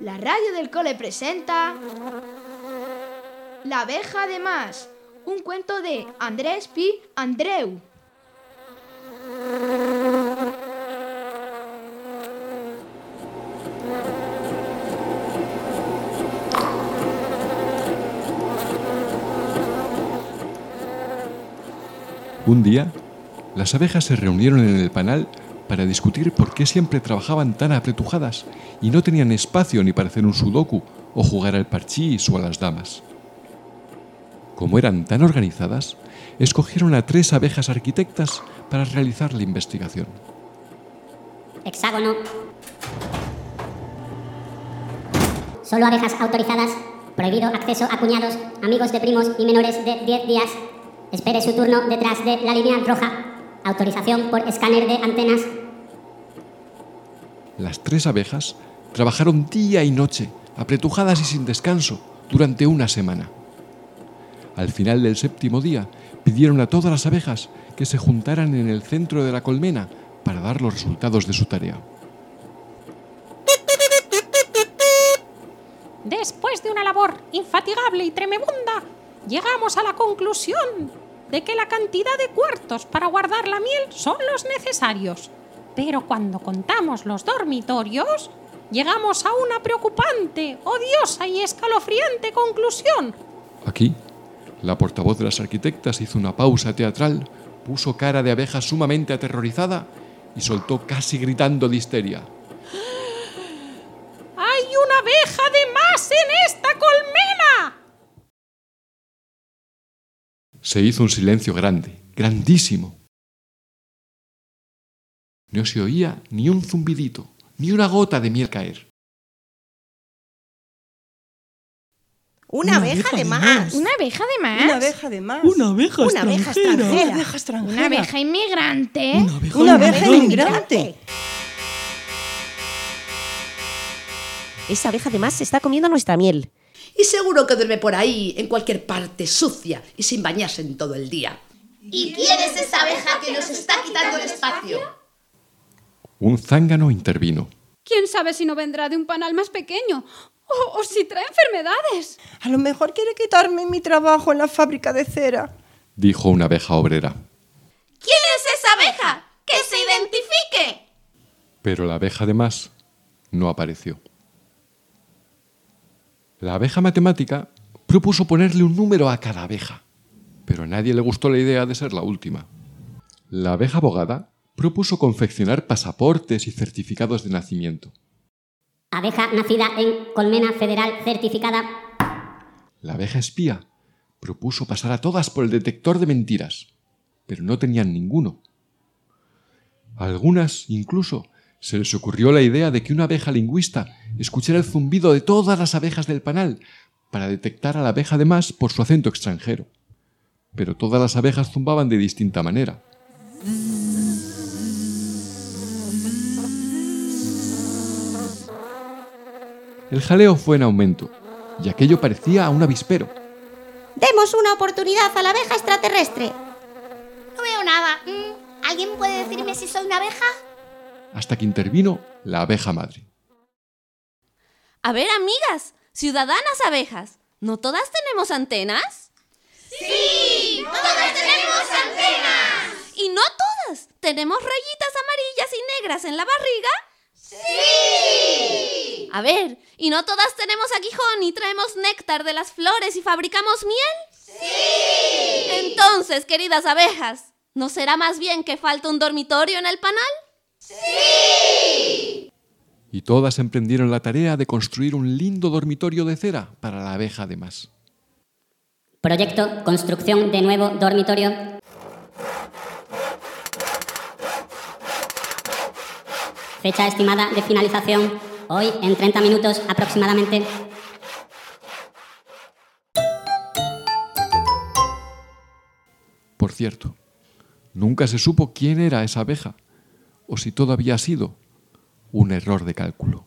La radio del cole presenta La abeja de más, un cuento de Andrés Pi Andreu. Un día, las abejas se reunieron en el panal para discutir por qué siempre trabajaban tan apretujadas y no tenían espacio ni para hacer un sudoku o jugar al parchís o a las damas. Como eran tan organizadas, escogieron a tres abejas arquitectas para realizar la investigación. Hexágono. Solo abejas autorizadas. Prohibido acceso a cuñados, amigos de primos y menores de 10 días. Espere su turno detrás de la línea roja. Autorización por escáner de antenas. Las tres abejas trabajaron día y noche, apretujadas y sin descanso, durante una semana. Al final del séptimo día, pidieron a todas las abejas que se juntaran en el centro de la colmena para dar los resultados de su tarea. Después de una labor infatigable y tremebunda, llegamos a la conclusión de que la cantidad de cuartos para guardar la miel son los necesarios. Pero cuando contamos los dormitorios, llegamos a una preocupante, odiosa y escalofriante conclusión. Aquí, la portavoz de las arquitectas hizo una pausa teatral, puso cara de abeja sumamente aterrorizada y soltó casi gritando de histeria. ¡Hay una abeja de más en esta colmena! Se hizo un silencio grande, grandísimo. No se oía ni un zumbidito, ni una gota de miel caer. Una, abeja, de más. ¿Una abeja de más? Una abeja de más. Una abeja Una abeja extranjera. extranjera. Una abeja extranjera. ¿Una abeja inmigrante? Una abeja Una abeja inmigrante. inmigrante. Esa abeja además se está comiendo nuestra miel. Y seguro que duerme por ahí, en cualquier parte, sucia y sin bañarse en todo el día. ¿Y quién es esa abeja que nos está quitando el espacio? Un zángano intervino. ¿Quién sabe si no vendrá de un panal más pequeño? O, o si trae enfermedades. A lo mejor quiere quitarme mi trabajo en la fábrica de cera. dijo una abeja obrera. ¿Quién es esa abeja? ¡Que se identifique! Pero la abeja de más no apareció. La abeja matemática propuso ponerle un número a cada abeja, pero a nadie le gustó la idea de ser la última. La abeja abogada propuso confeccionar pasaportes y certificados de nacimiento. Abeja nacida en colmena federal certificada. La abeja espía propuso pasar a todas por el detector de mentiras, pero no tenían ninguno. A algunas, incluso, se les ocurrió la idea de que una abeja lingüista escuchara el zumbido de todas las abejas del panal para detectar a la abeja de más por su acento extranjero. Pero todas las abejas zumbaban de distinta manera. El jaleo fue en aumento, y aquello parecía a un avispero. Demos una oportunidad a la abeja extraterrestre. No veo nada. Mm, ¿Alguien puede decirme si soy una abeja? hasta que intervino la abeja madre. A ver, amigas, ciudadanas abejas, ¿no todas tenemos antenas? ¡Sí! ¡Todas tenemos antenas! ¿Y no todas tenemos rayitas amarillas y negras en la barriga? ¡Sí! A ver, ¿y no todas tenemos aguijón y traemos néctar de las flores y fabricamos miel? ¡Sí! Entonces, queridas abejas, ¿no será más bien que falta un dormitorio en el panal? ¡Sí! Y todas emprendieron la tarea de construir un lindo dormitorio de cera para la abeja de más. Proyecto construcción de nuevo dormitorio. Fecha estimada de finalización hoy en 30 minutos aproximadamente. Por cierto, nunca se supo quién era esa abeja, o si todo había sido un error de cálculo.